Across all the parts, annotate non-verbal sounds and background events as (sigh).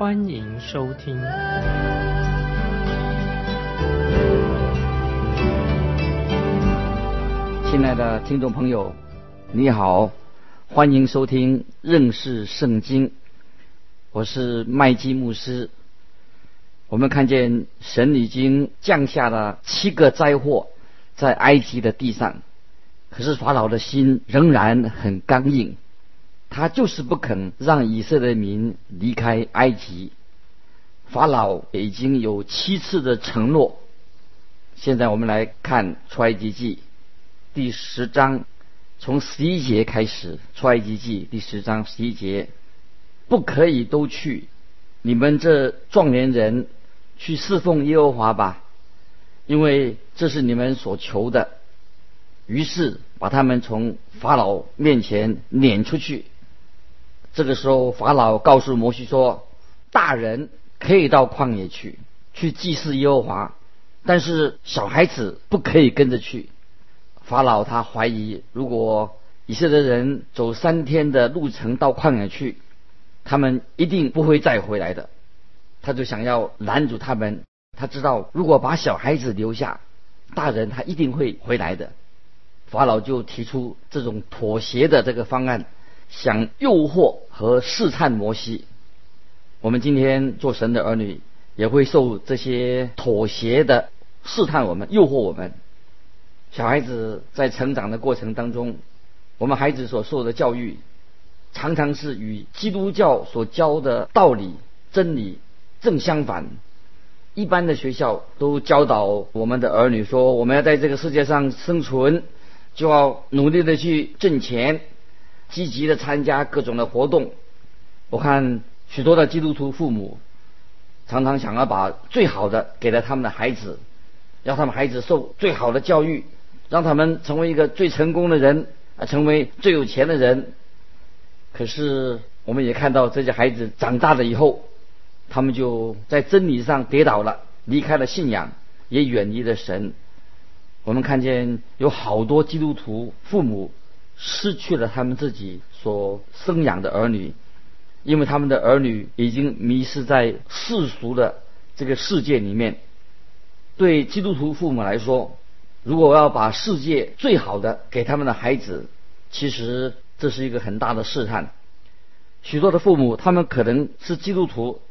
欢迎收听。亲爱的听众朋友，你好，欢迎收听认识圣经。我是麦基牧师。我们看见神已经降下了七个灾祸在埃及的地上，可是法老的心仍然很刚硬，他就是不肯让以色列民离开埃及。法老已经有七次的承诺。现在我们来看出埃及记。第十章从十一节开始，《出埃及记》第十章十一节，不可以都去，你们这壮年人去侍奉耶和华吧，因为这是你们所求的。于是把他们从法老面前撵出去。这个时候，法老告诉摩西说：“大人可以到旷野去，去祭祀耶和华，但是小孩子不可以跟着去。”法老他怀疑，如果以色列人走三天的路程到旷野去，他们一定不会再回来的。他就想要拦住他们。他知道，如果把小孩子留下，大人他一定会回来的。法老就提出这种妥协的这个方案，想诱惑和试探摩西。我们今天做神的儿女，也会受这些妥协的试探，我们诱惑我们。小孩子在成长的过程当中，我们孩子所受的教育，常常是与基督教所教的道理、真理正相反。一般的学校都教导我们的儿女说，我们要在这个世界上生存，就要努力的去挣钱，积极的参加各种的活动。我看许多的基督徒父母，常常想要把最好的给了他们的孩子，让他们孩子受最好的教育。让他们成为一个最成功的人啊，成为最有钱的人。可是我们也看到这些孩子长大了以后，他们就在真理上跌倒了，离开了信仰，也远离了神。我们看见有好多基督徒父母失去了他们自己所生养的儿女，因为他们的儿女已经迷失在世俗的这个世界里面。对基督徒父母来说，如果要把世界最好的给他们的孩子，其实这是一个很大的试探。许多的父母，他们可能是基督徒，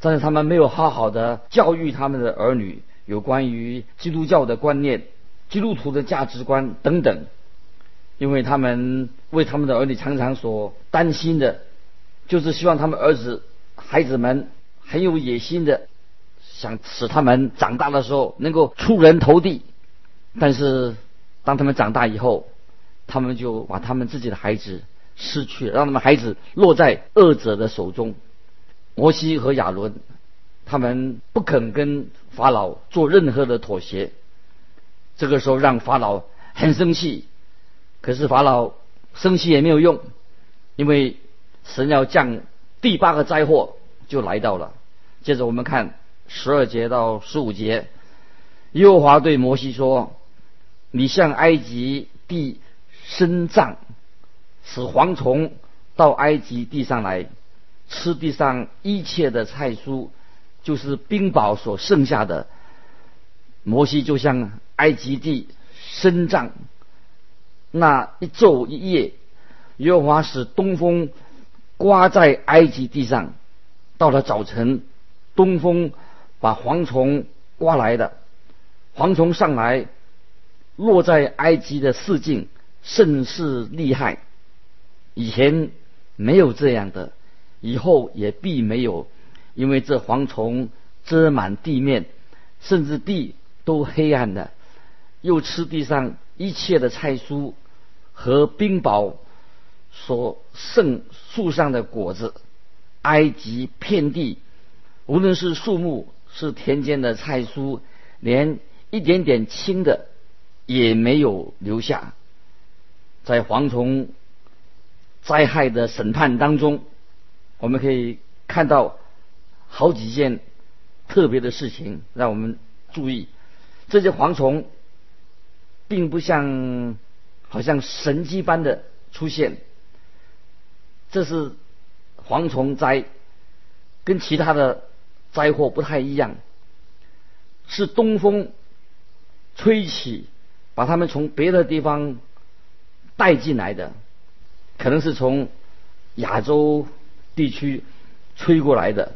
但是他们没有好好的教育他们的儿女有关于基督教的观念、基督徒的价值观等等，因为他们为他们的儿女常常所担心的，就是希望他们儿子、孩子们很有野心的，想使他们长大的时候能够出人头地。但是，当他们长大以后，他们就把他们自己的孩子失去了，让他们孩子落在恶者的手中。摩西和亚伦，他们不肯跟法老做任何的妥协。这个时候让法老很生气，可是法老生气也没有用，因为神要降第八个灾祸就来到了。接着我们看十二节到十五节，耶和华对摩西说。你向埃及地伸杖，使蝗虫到埃及地上来，吃地上一切的菜蔬，就是冰雹所剩下的。摩西就向埃及地伸杖，那一昼一夜，耶和华使东风刮在埃及地上，到了早晨，东风把蝗虫刮来的，蝗虫上来。落在埃及的四境甚是厉害，以前没有这样的，以后也必没有，因为这蝗虫遮满地面，甚至地都黑暗的，又吃地上一切的菜蔬和冰雹所剩树上的果子，埃及遍地，无论是树木是田间的菜蔬，连一点点青的也没有留下。在蝗虫灾害的审判当中，我们可以看到好几件特别的事情，让我们注意。这些蝗虫并不像好像神迹般的出现，这是蝗虫灾，跟其他的灾祸不太一样，是东风吹起，把它们从别的地方。带进来的，可能是从亚洲地区吹过来的。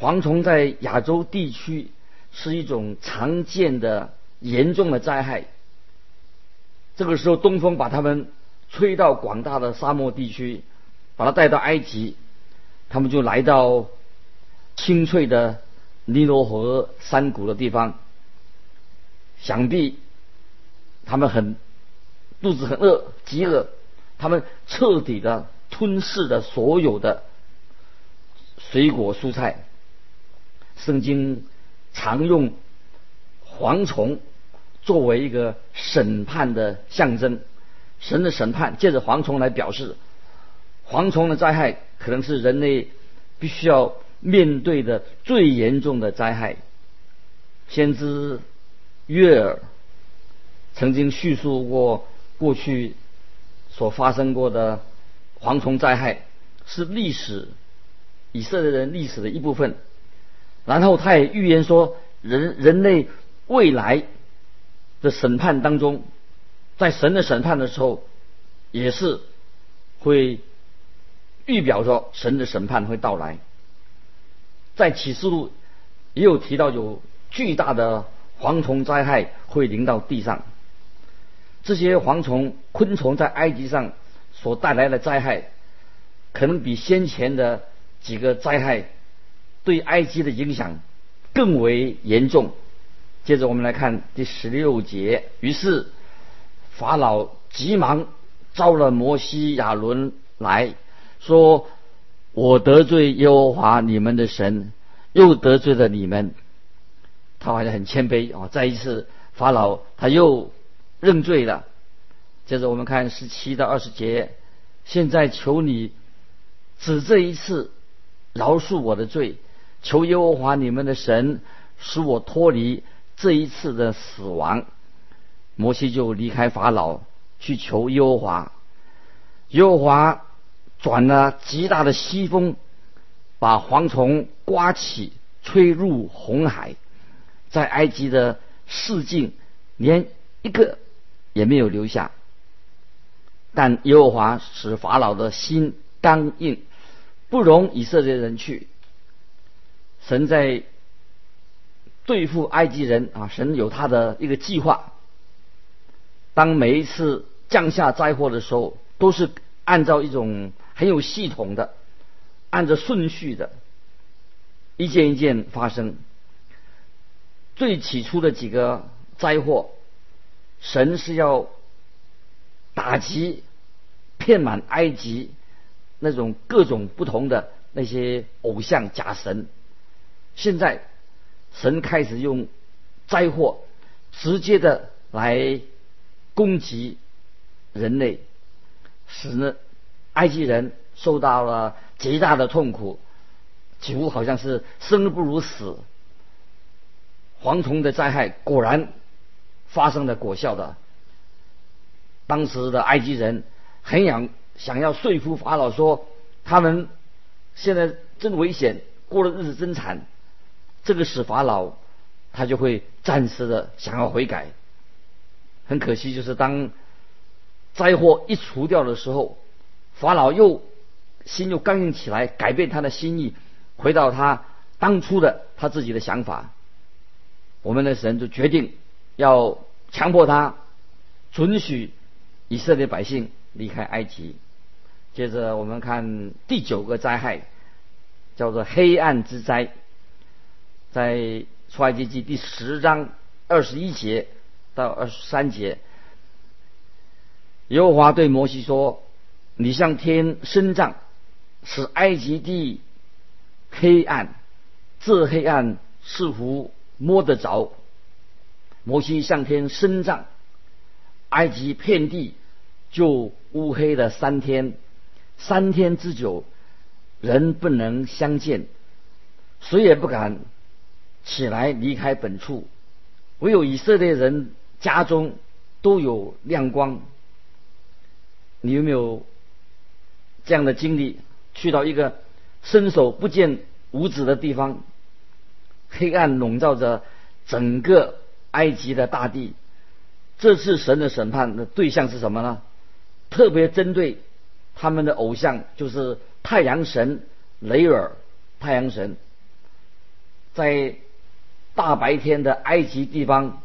蝗虫在亚洲地区是一种常见的严重的灾害。这个时候，东风把他们吹到广大的沙漠地区，把他带到埃及，他们就来到清脆的尼罗河山谷的地方。想必他们很。肚子很饿，饥饿，他们彻底的吞噬了所有的水果蔬菜。圣经常用蝗虫作为一个审判的象征，神的审判借着蝗虫来表示，蝗虫的灾害可能是人类必须要面对的最严重的灾害。先知约尔曾经叙述过。过去所发生过的蝗虫灾害是历史以色列人历史的一部分。然后他也预言说，人 (laughs) 人类未来的审判当中，在神的审判的时候，也是会预表着神的审判会到来。在启示录也有提到，有巨大的蝗虫灾害会临到地上。这些蝗虫、昆虫在埃及上所带来的灾害，可能比先前的几个灾害对埃及的影响更为严重。接着我们来看第十六节。于是法老急忙召了摩西、亚伦来说：“我得罪耶和华你们的神，又得罪了你们。”他好像很谦卑啊。再一次，法老他又。认罪了。接着我们看十七到二十节，现在求你只这一次饶恕我的罪，求耶和华你们的神使我脱离这一次的死亡。摩西就离开法老去求耶和华，耶和华转了极大的西风，把蝗虫刮起，吹入红海，在埃及的市境连一个。也没有留下，但耶和华使法老的心刚硬，不容以色列人去。神在对付埃及人啊，神有他的一个计划。当每一次降下灾祸的时候，都是按照一种很有系统的、按着顺序的，一件一件发生。最起初的几个灾祸。神是要打击骗满埃及那种各种不同的那些偶像假神，现在神开始用灾祸直接的来攻击人类，使呢埃及人受到了极大的痛苦，几乎好像是生不如死。蝗虫的灾害果然。发生的果效的，当时的埃及人很想想要说服法老说，他们现在真危险，过的日子真惨。这个使法老他就会暂时的想要悔改。很可惜，就是当灾祸一除掉的时候，法老又心又刚硬起来，改变他的心意，回到他当初的他自己的想法。我们的神就决定。要强迫他准许以色列百姓离开埃及。接着我们看第九个灾害，叫做黑暗之灾，在出埃及记第十章二十一节到二十三节，耶和华对摩西说：“你向天伸杖，使埃及地黑暗，这黑暗似乎摸得着。摩西向天伸杖，埃及遍地就乌黑了三天，三天之久，人不能相见，谁也不敢起来离开本处，唯有以色列人家中都有亮光。你有没有这样的经历？去到一个伸手不见五指的地方，黑暗笼罩着整个埃及的大地。这次神的审判的对象是什么呢？特别针对他们的偶像，就是太阳神雷尔。太阳神在大白天的埃及地方，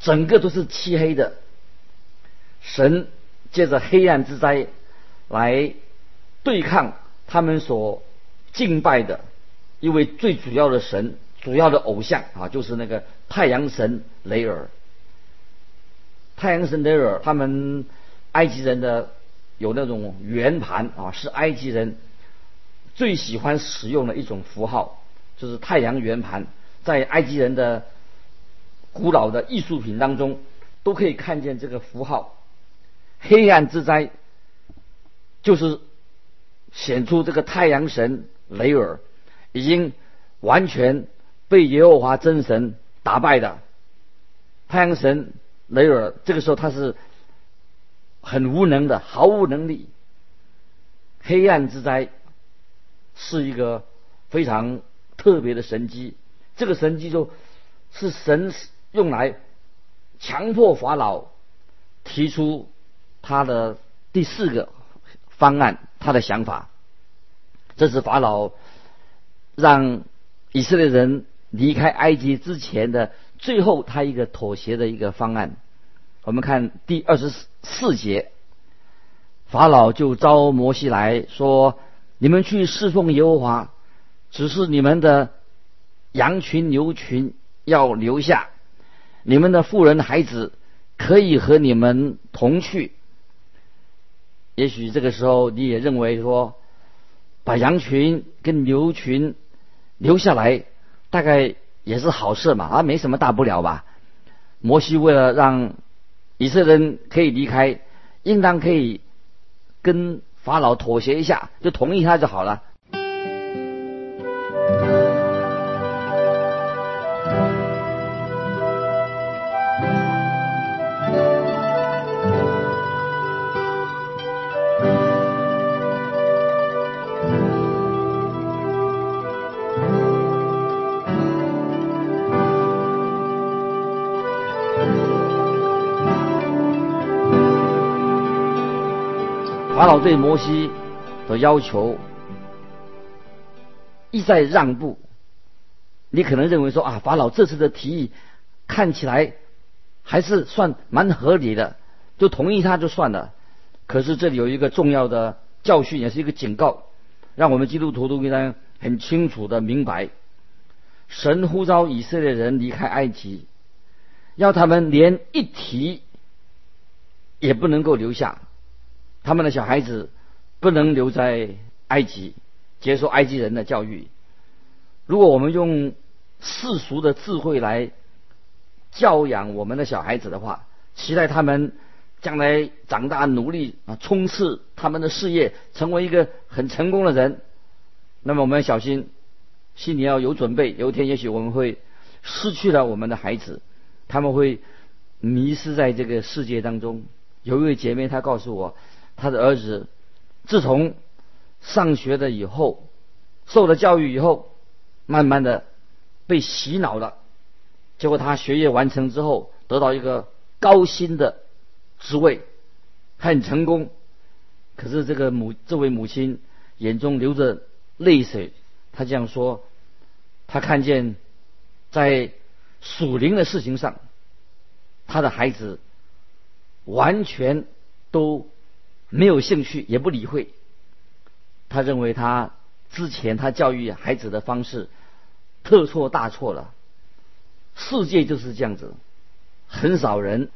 整个都是漆黑的。神借着黑暗之灾来对抗。他们所敬拜的一位最主要的神、主要的偶像啊，就是那个太阳神雷尔。太阳神雷尔，他们埃及人的有那种圆盘啊，是埃及人最喜欢使用的一种符号，就是太阳圆盘，在埃及人的古老的艺术品当中都可以看见这个符号。黑暗之灾就是。显出这个太阳神雷尔已经完全被耶和华真神打败的。太阳神雷尔这个时候他是很无能的，毫无能力。黑暗之灾是一个非常特别的神机，这个神机就是神用来强迫法老提出他的第四个。方案，他的想法，这是法老让以色列人离开埃及之前的最后他一个妥协的一个方案。我们看第二十四节，法老就招摩西来说：“你们去侍奉耶和华，只是你们的羊群牛群要留下，你们的妇人孩子可以和你们同去。”也许这个时候你也认为说，把羊群跟牛群留下来，大概也是好事嘛，啊，没什么大不了吧。摩西为了让以色列人可以离开，应当可以跟法老妥协一下，就同意他就好了。法老对摩西的要求一再让步，你可能认为说啊，法老这次的提议看起来还是算蛮合理的，就同意他就算了。可是这里有一个重要的教训，也是一个警告，让我们基督徒都应该很清楚的明白：神呼召以色列人离开埃及，要他们连一提也不能够留下。他们的小孩子不能留在埃及接受埃及人的教育。如果我们用世俗的智慧来教养我们的小孩子的话，期待他们将来长大努力啊，冲刺他们的事业，成为一个很成功的人，那么我们要小心，心里要有准备。有一天，也许我们会失去了我们的孩子，他们会迷失在这个世界当中。有一位姐妹，她告诉我。他的儿子自从上学了以后，受了教育以后，慢慢的被洗脑了。结果他学业完成之后，得到一个高薪的职位，很成功。可是这个母这位母亲眼中流着泪水，他这样说：他看见在属灵的事情上，他的孩子完全都。没有兴趣，也不理会。他认为他之前他教育孩子的方式特错大错了。世界就是这样子，很少人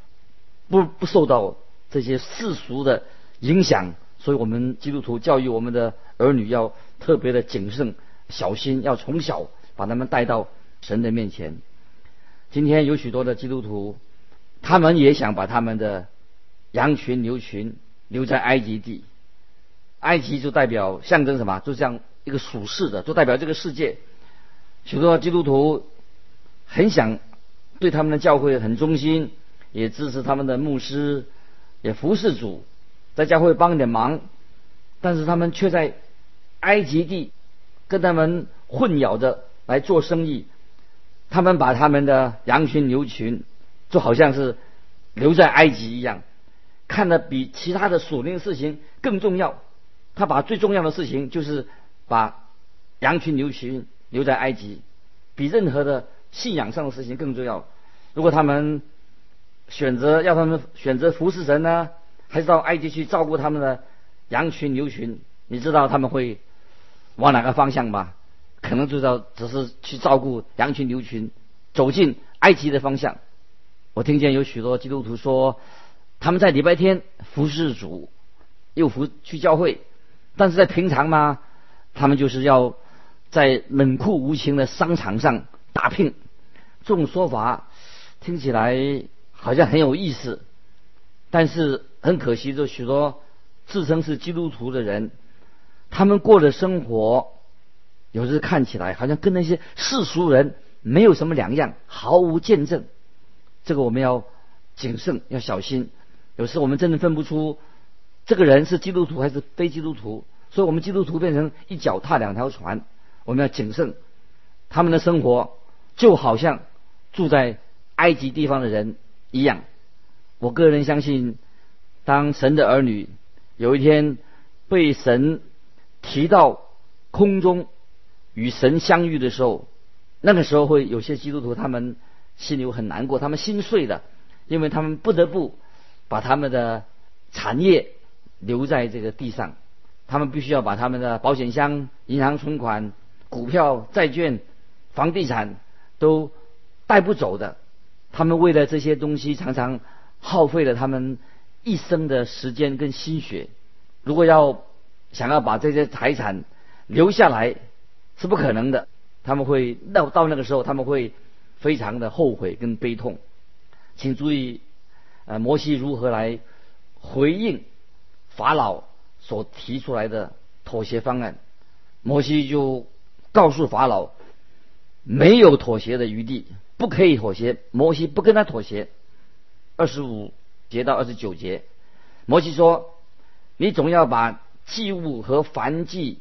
不不受到这些世俗的影响。所以我们基督徒教育我们的儿女要特别的谨慎小心，要从小把他们带到神的面前。今天有许多的基督徒，他们也想把他们的羊群、牛群留在埃及地。埃及就代表象征什么？就像一个属世的，就代表这个世界。许多基督徒很想对他们的教会很忠心，也支持他们的牧师，也服侍主，在教会帮一点忙。但是他们却在埃及地跟他们混淆着来做生意。他们把他们的羊群、牛群，就好像是留在埃及一样，看得比其他的属灵事情更重要。他把最重要的事情就是把羊群、牛群留在埃及，比任何的信仰上的事情更重要。如果他们选择要他们选择服侍神呢，还是到埃及去照顾他们的羊群、牛群？你知道他们会往哪个方向吧？可能就道只是去照顾羊群牛群，走进埃及的方向。我听见有许多基督徒说，他们在礼拜天服侍主，又服去教会，但是在平常嘛，他们就是要在冷酷无情的商场上打拼。这种说法听起来好像很有意思，但是很可惜，就许多自称是基督徒的人，他们过的生活。有时看起来好像跟那些世俗人没有什么两样，毫无见证。这个我们要谨慎，要小心。有时我们真的分不出这个人是基督徒还是非基督徒，所以我们基督徒变成一脚踏两条船。我们要谨慎，他们的生活就好像住在埃及地方的人一样。我个人相信，当神的儿女有一天被神提到空中。与神相遇的时候，那个时候会有些基督徒，他们心里很难过，他们心碎的，因为他们不得不把他们的产业留在这个地上，他们必须要把他们的保险箱、银行存款、股票、债券、房地产都带不走的。他们为了这些东西，常常耗费了他们一生的时间跟心血。如果要想要把这些财产留下来，是不可能的，他们会到到那个时候，他们会非常的后悔跟悲痛。请注意，呃，摩西如何来回应法老所提出来的妥协方案？摩西就告诉法老，没有妥协的余地，不可以妥协。摩西不跟他妥协。二十五节到二十九节，摩西说：“你总要把祭物和燔祭。”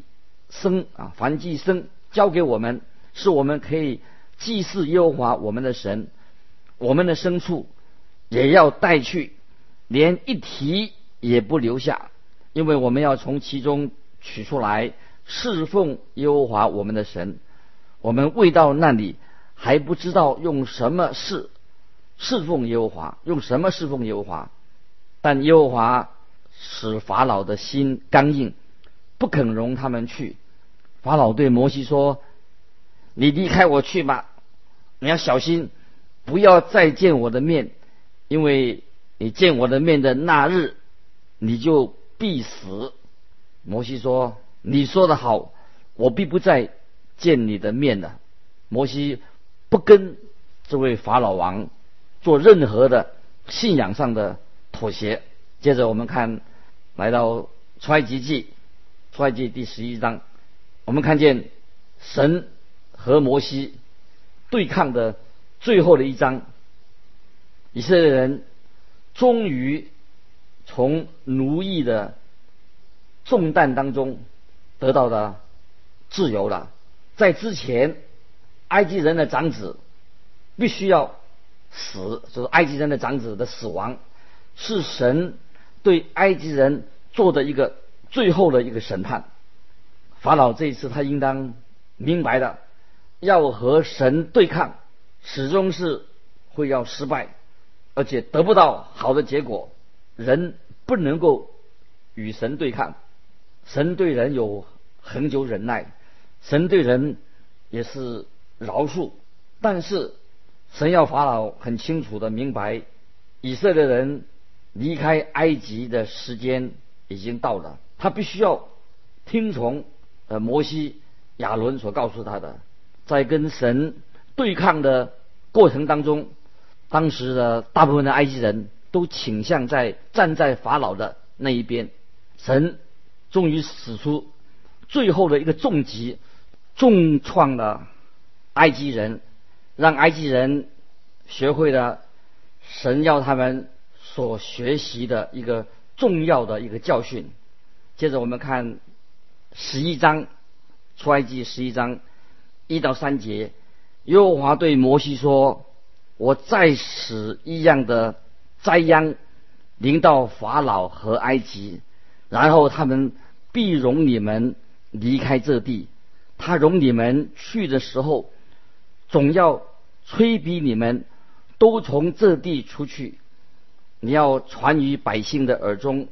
生啊，凡祭生交给我们，是我们可以祭祀耶和华我们的神。我们的牲畜也要带去，连一提也不留下，因为我们要从其中取出来侍奉耶和华我们的神。我们未到那里，还不知道用什么侍侍奉耶和华，用什么侍奉耶和华。但耶和华使法老的心刚硬。不肯容他们去。法老对摩西说：“你离开我去吧，你要小心，不要再见我的面，因为你见我的面的那日，你就必死。”摩西说：“你说的好，我必不再见你的面了。”摩西不跟这位法老王做任何的信仰上的妥协。接着我们看，来到出埃及记。出埃及第十一章，我们看见神和摩西对抗的最后的一章，以色列人终于从奴役的重担当中得到了自由了。在之前，埃及人的长子必须要死，就是埃及人的长子的死亡，是神对埃及人做的一个。最后的一个审判，法老这一次他应当明白的，要和神对抗，始终是会要失败，而且得不到好的结果。人不能够与神对抗，神对人有恒久忍耐，神对人也是饶恕。但是神要法老很清楚的明白，以色列人离开埃及的时间已经到了。他必须要听从呃摩西、亚伦所告诉他的，在跟神对抗的过程当中，当时的大部分的埃及人都倾向在站在法老的那一边。神终于使出最后的一个重击，重创了埃及人，让埃及人学会了神要他们所学习的一个重要的一个教训。接着我们看十一章出埃及十一章一到三节，耶和华对摩西说：“我再使一样的灾殃临到法老和埃及。”然后他们必容你们离开这地，他容你们去的时候，总要催逼你们都从这地出去。你要传于百姓的耳中，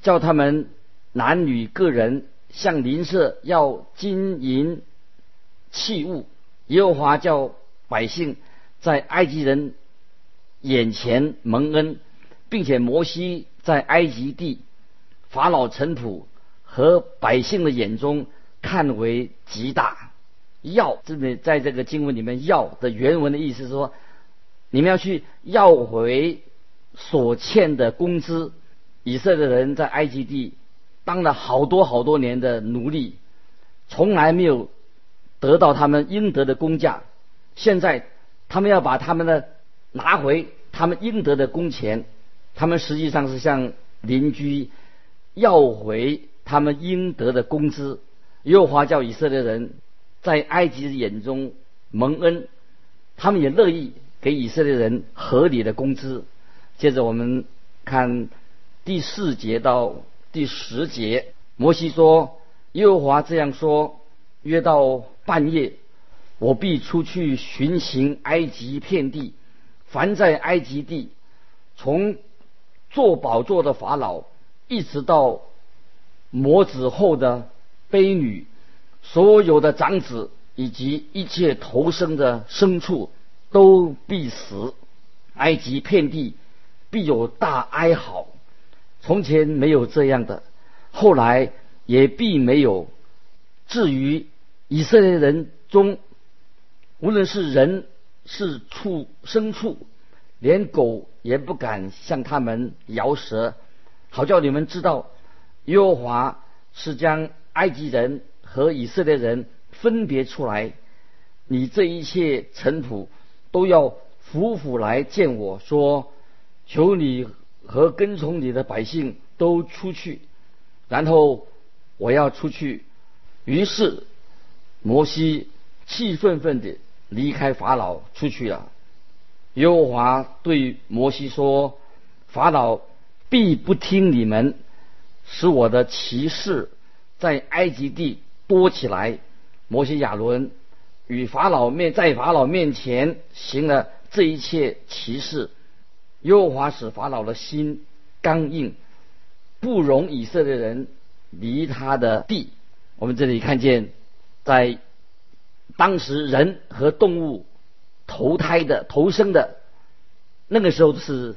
叫他们男女个人向邻舍要金银器物。耶和华叫百姓在埃及人眼前蒙恩，并且摩西在埃及地。法老臣仆和百姓的眼中看为极大，要这里在这个经文里面要的原文的意思是说，你们要去要回所欠的工资。以色列人在埃及地当了好多好多年的奴隶，从来没有得到他们应得的工价，现在他们要把他们的拿回他们应得的工钱，他们实际上是向邻居。要回他们应得的工资。耶和华叫以色列人在埃及人眼中蒙恩，他们也乐意给以色列人合理的工资。接着我们看第四节到第十节，摩西说：“耶和华这样说：约到半夜，我必出去巡行埃及遍地，凡在埃及地从做宝座的法老。”一直到魔子后的卑女，所有的长子以及一切投生的牲畜都必死，埃及遍地必有大哀嚎。从前没有这样的，后来也必没有。至于以色列人中，无论是人是畜牲畜，连狗也不敢向他们摇舌。好叫你们知道，耶和华是将埃及人和以色列人分别出来。你这一切尘土都要匍匐来见我说：“求你和跟从你的百姓都出去。”然后我要出去。于是摩西气愤愤地离开法老出去了。耶和华对摩西说：“法老。”必不听你们，使我的骑士在埃及地多起来。摩西亚伦与法老面在法老面前行了这一切骑士，耶和华使法老的心刚硬，不容以色列人离他的地。我们这里看见，在当时人和动物投胎的投生的那个时候是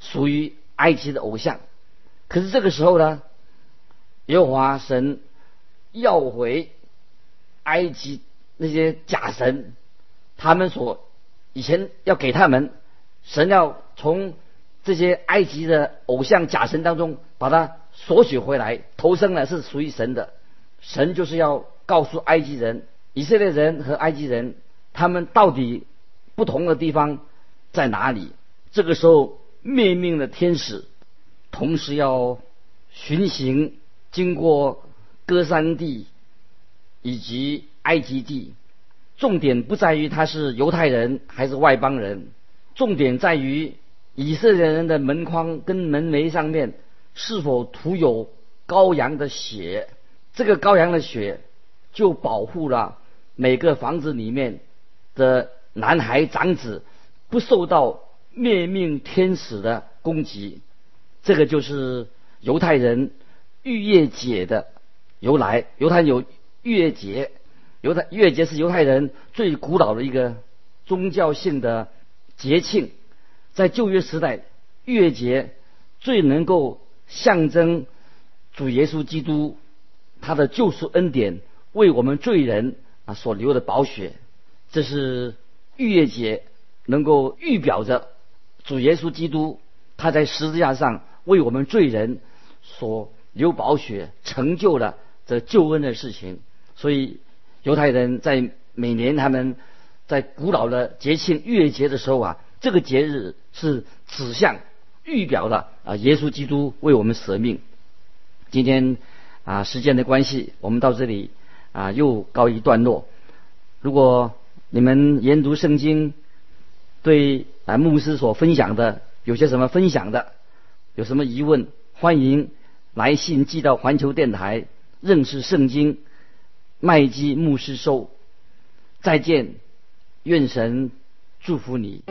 属于。埃及的偶像，可是这个时候呢，耶和华神要回埃及那些假神，他们所以前要给他们，神要从这些埃及的偶像假神当中把它索取回来，投生呢是属于神的。神就是要告诉埃及人，以色列人和埃及人他们到底不同的地方在哪里？这个时候。灭命的天使，同时要巡行经过歌山地以及埃及地。重点不在于他是犹太人还是外邦人，重点在于以色列人的门框跟门楣上面是否涂有羔羊的血。这个羔羊的血就保护了每个房子里面的男孩长子不受到。灭命天使的攻击，这个就是犹太人逾越节的由来。犹太有逾越节，犹太逾越节是犹太人最古老的一个宗教性的节庆。在旧约时代，逾越节最能够象征主耶稣基督他的救赎恩典，为我们罪人啊所流的宝血。这是逾越节，能够预表着主耶稣基督他在十字架上为我们罪人所流宝血，成就了这救恩的事情。所以犹太人在每年他们在古老的节庆逾越节的时候啊，这个节日是指向预表的啊，耶稣基督为我们舍命。今天啊，时间的关系，我们到这里啊又告一段落。如果你们研读圣经，对啊牧师所分享的有些什么分享的，有什么疑问，欢迎来信寄到环球电台认识圣经麦基牧师收。再见，愿神祝福你。